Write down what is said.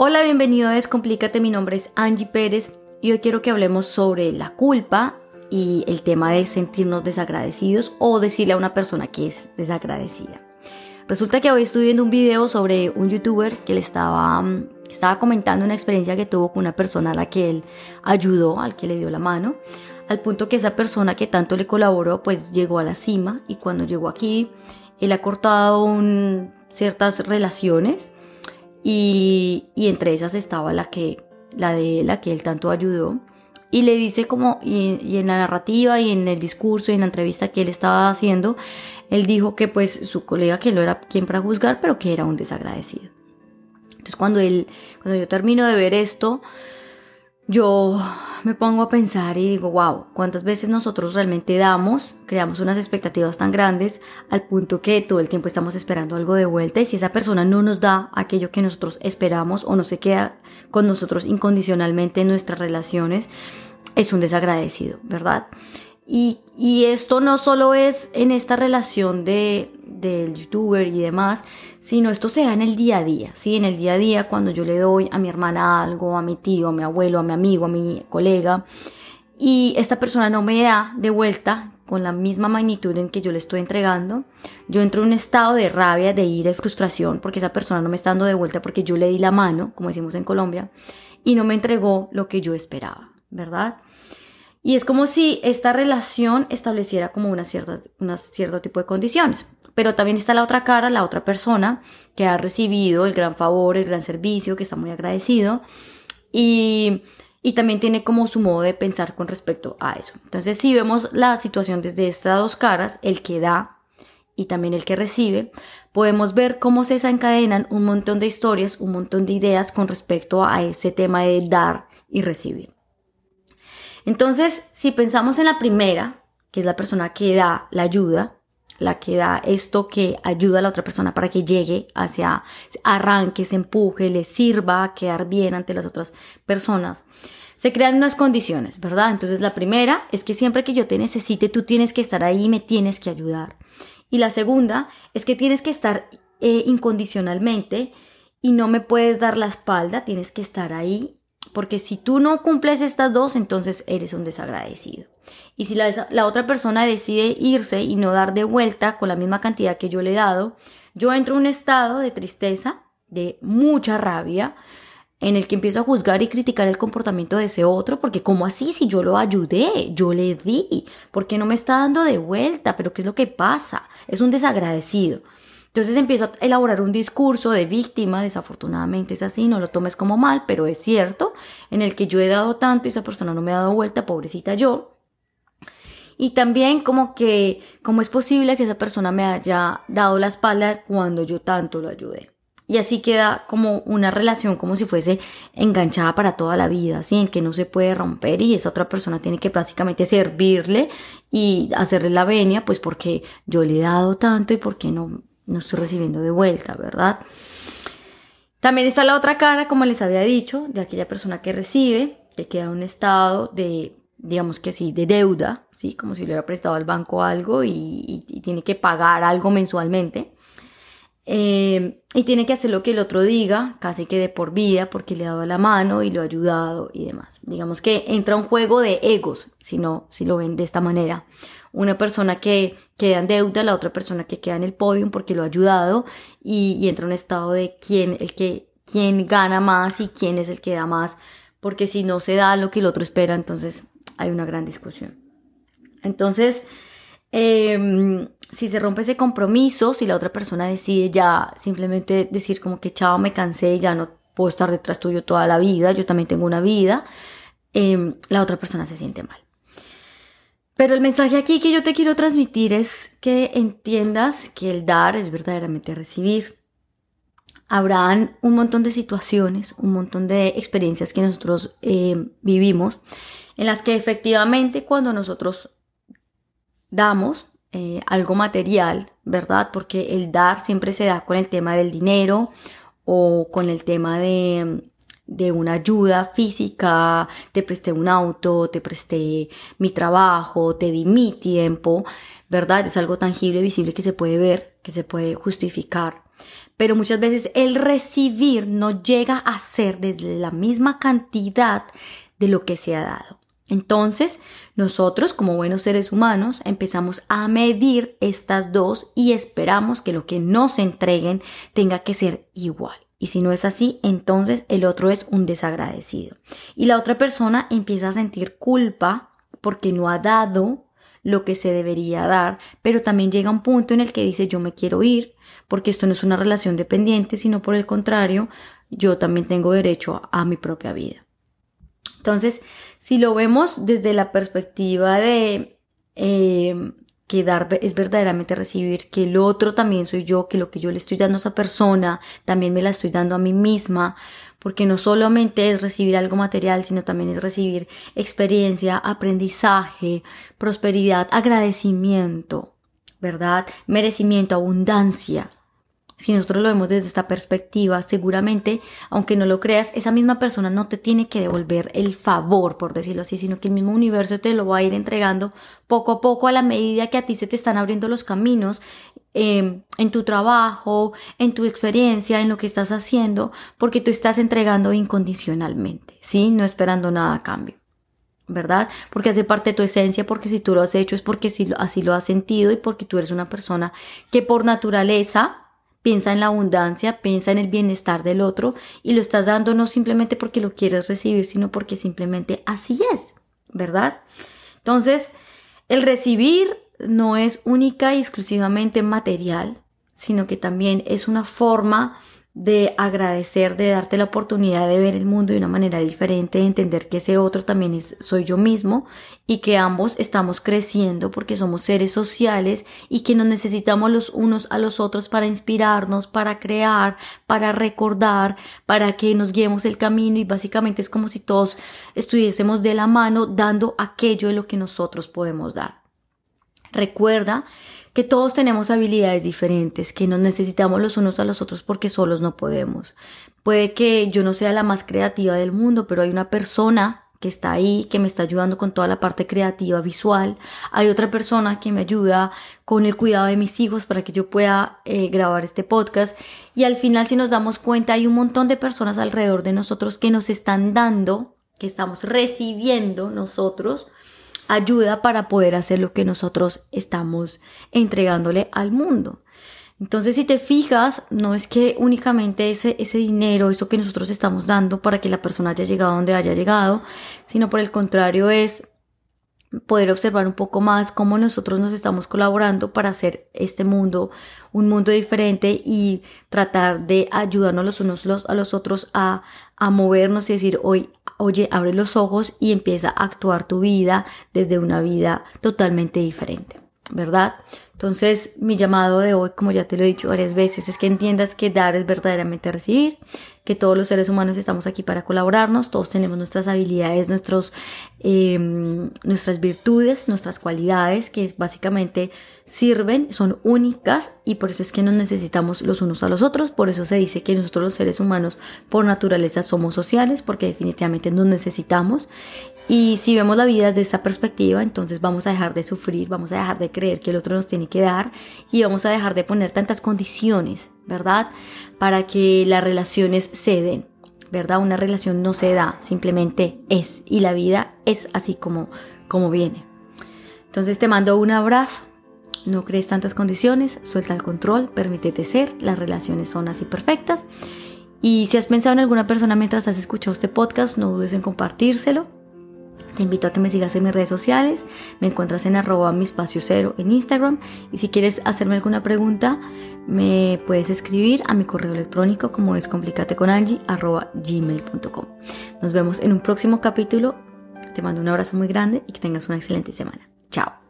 Hola, bienvenido a Descomplícate, mi nombre es Angie Pérez y hoy quiero que hablemos sobre la culpa y el tema de sentirnos desagradecidos o decirle a una persona que es desagradecida. Resulta que hoy estuve viendo un video sobre un youtuber que le estaba, mm, estaba comentando una experiencia que tuvo con una persona a la que él ayudó, al que le dio la mano, al punto que esa persona que tanto le colaboró pues llegó a la cima y cuando llegó aquí él ha cortado ciertas relaciones y, entre esas estaba la que la de la que él tanto ayudó. Y le dice como y, en la narrativa y en el discurso y en la entrevista que él estaba haciendo él dijo que pues su colega que no era quien para juzgar pero que era un desagradecido. Entonces cuando él cuando yo termino de ver esto yo me pongo a pensar y digo, wow, ¿cuántas veces nosotros realmente damos, creamos unas expectativas tan grandes al punto que todo el tiempo estamos esperando algo de vuelta y si esa persona no nos da aquello que nosotros esperamos o no se queda con nosotros incondicionalmente en nuestras relaciones, es un desagradecido, ¿verdad? Y, y esto no solo es en esta relación de, del youtuber y demás, sino esto se da en el día a día, ¿sí? En el día a día cuando yo le doy a mi hermana algo, a mi tío, a mi abuelo, a mi amigo, a mi colega, y esta persona no me da de vuelta con la misma magnitud en que yo le estoy entregando, yo entro en un estado de rabia, de ira y frustración porque esa persona no me está dando de vuelta porque yo le di la mano, como decimos en Colombia, y no me entregó lo que yo esperaba, ¿verdad? Y es como si esta relación estableciera como una cierta, una cierto tipo de condiciones. Pero también está la otra cara, la otra persona que ha recibido el gran favor, el gran servicio, que está muy agradecido. Y, y también tiene como su modo de pensar con respecto a eso. Entonces, si vemos la situación desde estas dos caras, el que da y también el que recibe, podemos ver cómo se desencadenan un montón de historias, un montón de ideas con respecto a ese tema de dar y recibir. Entonces, si pensamos en la primera, que es la persona que da la ayuda, la que da esto que ayuda a la otra persona para que llegue hacia, arranque, se empuje, le sirva a quedar bien ante las otras personas. Se crean unas condiciones, ¿verdad? Entonces la primera es que siempre que yo te necesite, tú tienes que estar ahí y me tienes que ayudar. Y la segunda es que tienes que estar eh, incondicionalmente y no me puedes dar la espalda, tienes que estar ahí porque si tú no cumples estas dos, entonces eres un desagradecido. Y si la, otra persona decide irse y no dar de vuelta con la misma cantidad que yo le he dado, yo entro en un estado de tristeza, de mucha rabia, en el que empiezo a juzgar y criticar el comportamiento de ese otro, porque como así si yo lo ayudé, yo le di, porque no me está dando de vuelta, pero ¿qué es lo que pasa? Es un desagradecido. Entonces empiezo a elaborar un discurso de víctima, desafortunadamente es así, no lo tomes como mal, pero es cierto, en el que yo he dado tanto y esa persona no me ha dado vuelta, pobrecita yo. Y también como que, ¿cómo es posible que esa persona me haya dado la espalda cuando yo tanto lo ayudé? Y así queda como una relación como si fuese enganchada para toda la vida, así en que no se puede romper y esa otra persona tiene que prácticamente servirle y hacerle la venia, pues porque yo le he dado tanto y porque no no estoy recibiendo de vuelta, ¿verdad? También está la otra cara, como les había dicho, de aquella persona que recibe, que queda en un estado de, digamos que sí, de deuda, ¿sí? Como si le hubiera prestado al banco algo y, tiene que pagar algo mensualmente. Eh, y tiene que hacer lo que el otro diga, casi que de por vida, porque le ha dado la mano y lo ha ayudado y demás. Digamos que entra un juego de egos, si no, si lo ven de esta manera una persona que queda en deuda, la otra persona que queda en el podium porque lo ha ayudado y, entra un estado de quién, el que, quién gana más y quién es el que da más, porque si no se da lo que el otro espera, entonces hay una gran discusión. Entonces, em, si se rompe ese compromiso, si la otra persona decide ya simplemente decir como que chao, me cansé, ya no puedo estar detrás tuyo toda la vida, yo también tengo una vida, em, la otra persona se siente mal. Pero el mensaje aquí que yo te quiero transmitir es que entiendas que el dar es verdaderamente recibir. Habrán un montón de situaciones, un montón de experiencias que nosotros eh, vivimos en las que efectivamente cuando nosotros damos eh, algo material, ¿verdad? Porque el dar siempre se da con el tema del dinero o con el tema de, de una ayuda física, te presté un auto, te presté mi trabajo, te di mi tiempo, ¿verdad? Es algo tangible, visible que se puede ver, que se puede justificar. Pero muchas veces el recibir no llega a ser desde la misma cantidad de lo que se ha dado. Entonces, nosotros como buenos seres humanos empezamos a medir estas dos y esperamos que lo que nos entreguen tenga que ser igual. Y si no es así, entonces el otro es un desagradecido. Y la otra persona empieza a sentir culpa porque no ha dado lo que se debería dar, pero también llega un punto en el que dice yo me quiero ir, porque esto no es una relación dependiente, sino por el contrario, yo también tengo derecho a, mi propia vida. Entonces, si lo vemos desde la perspectiva de eh, que dar es verdaderamente recibir, que el otro también soy yo, que lo que yo le estoy dando a esa persona, también me la estoy dando a mí misma, porque no solamente es recibir algo material, sino también es recibir experiencia, aprendizaje, prosperidad, agradecimiento, ¿verdad? Merecimiento, abundancia. Si nosotros lo vemos desde esta perspectiva, seguramente, aunque no lo creas, esa misma persona no te tiene que devolver el favor, por decirlo así, sino que el mismo universo te lo va a ir entregando poco a poco a la medida que a ti se te están abriendo los caminos em, en tu trabajo, en tu experiencia, en lo que estás haciendo, porque tú estás entregando incondicionalmente, ¿sí? No esperando nada a cambio. ¿verdad? Porque hace parte de tu esencia, porque si tú lo has hecho es porque así lo has sentido y porque tú eres una persona que por naturaleza piensa en la abundancia, piensa en el bienestar del otro y lo estás dando no simplemente porque lo quieres recibir, sino porque simplemente así es, ¿verdad? Entonces, el recibir no es única y exclusivamente material, sino que también es una forma de agradecer, de darte la oportunidad de ver el mundo de una manera diferente, de entender que ese otro también es, soy yo mismo y que ambos estamos creciendo porque somos seres sociales y que nos necesitamos los unos a los otros para inspirarnos, para crear, para recordar, para que nos guiemos el camino y básicamente es como si todos estuviésemos de la mano dando aquello de lo que nosotros podemos dar. Recuerda que todos tenemos habilidades diferentes, que nos necesitamos los unos a los otros porque solos no podemos. Puede que yo no sea la más creativa del mundo, pero hay una persona que está ahí, que me está ayudando con toda la parte creativa visual. Hay otra persona que me ayuda con el cuidado de mis hijos para que yo pueda eh, grabar este podcast. Y al final, si nos damos cuenta, hay un montón de personas alrededor de nosotros que nos están dando, que estamos recibiendo nosotros ayuda para poder hacer lo que nosotros estamos entregándole al mundo. Entonces, si te fijas, no es que únicamente ese, ese dinero, eso que nosotros estamos dando para que la persona haya llegado donde haya llegado, sino por el contrario es poder observar un poco más cómo nosotros nos estamos colaborando para hacer este mundo un mundo diferente y tratar de ayudarnos los unos a los otros a, a movernos y decir, hoy, oye, abre los ojos y empieza a actuar tu vida desde una vida totalmente diferente, ¿verdad? Entonces, mi llamado de hoy, como ya te lo he dicho varias veces, es que entiendas que dar es verdaderamente recibir, que todos los seres humanos estamos aquí para colaborarnos, todos tenemos nuestras habilidades, nuestros, em, nuestras virtudes, nuestras cualidades, que básicamente sirven, son únicas y por eso es que nos necesitamos los unos a los otros, por eso se dice que nosotros los seres humanos por naturaleza somos sociales, porque definitivamente nos necesitamos. Y si vemos la vida desde esta perspectiva, entonces vamos a dejar de sufrir, vamos a dejar de creer que el otro nos tiene que dar y vamos a dejar de poner tantas condiciones, ¿verdad? Para que las relaciones ceden, ¿verdad? Una relación no se da, simplemente es y la vida es así como, como viene. Entonces te mando un abrazo. No crees tantas condiciones, suelta el control, permítete ser, las relaciones son así perfectas. Y si has pensado en alguna persona mientras has escuchado este podcast, no dudes en compartírselo te invito a que me sigas en mis redes sociales. Me encuentras en arroba mi en Instagram. Y si quieres hacerme alguna pregunta, me puedes escribir a mi correo electrónico como es arroba gmail.com. Nos vemos en un próximo capítulo. Te mando un abrazo muy grande y que tengas una excelente semana. Chao.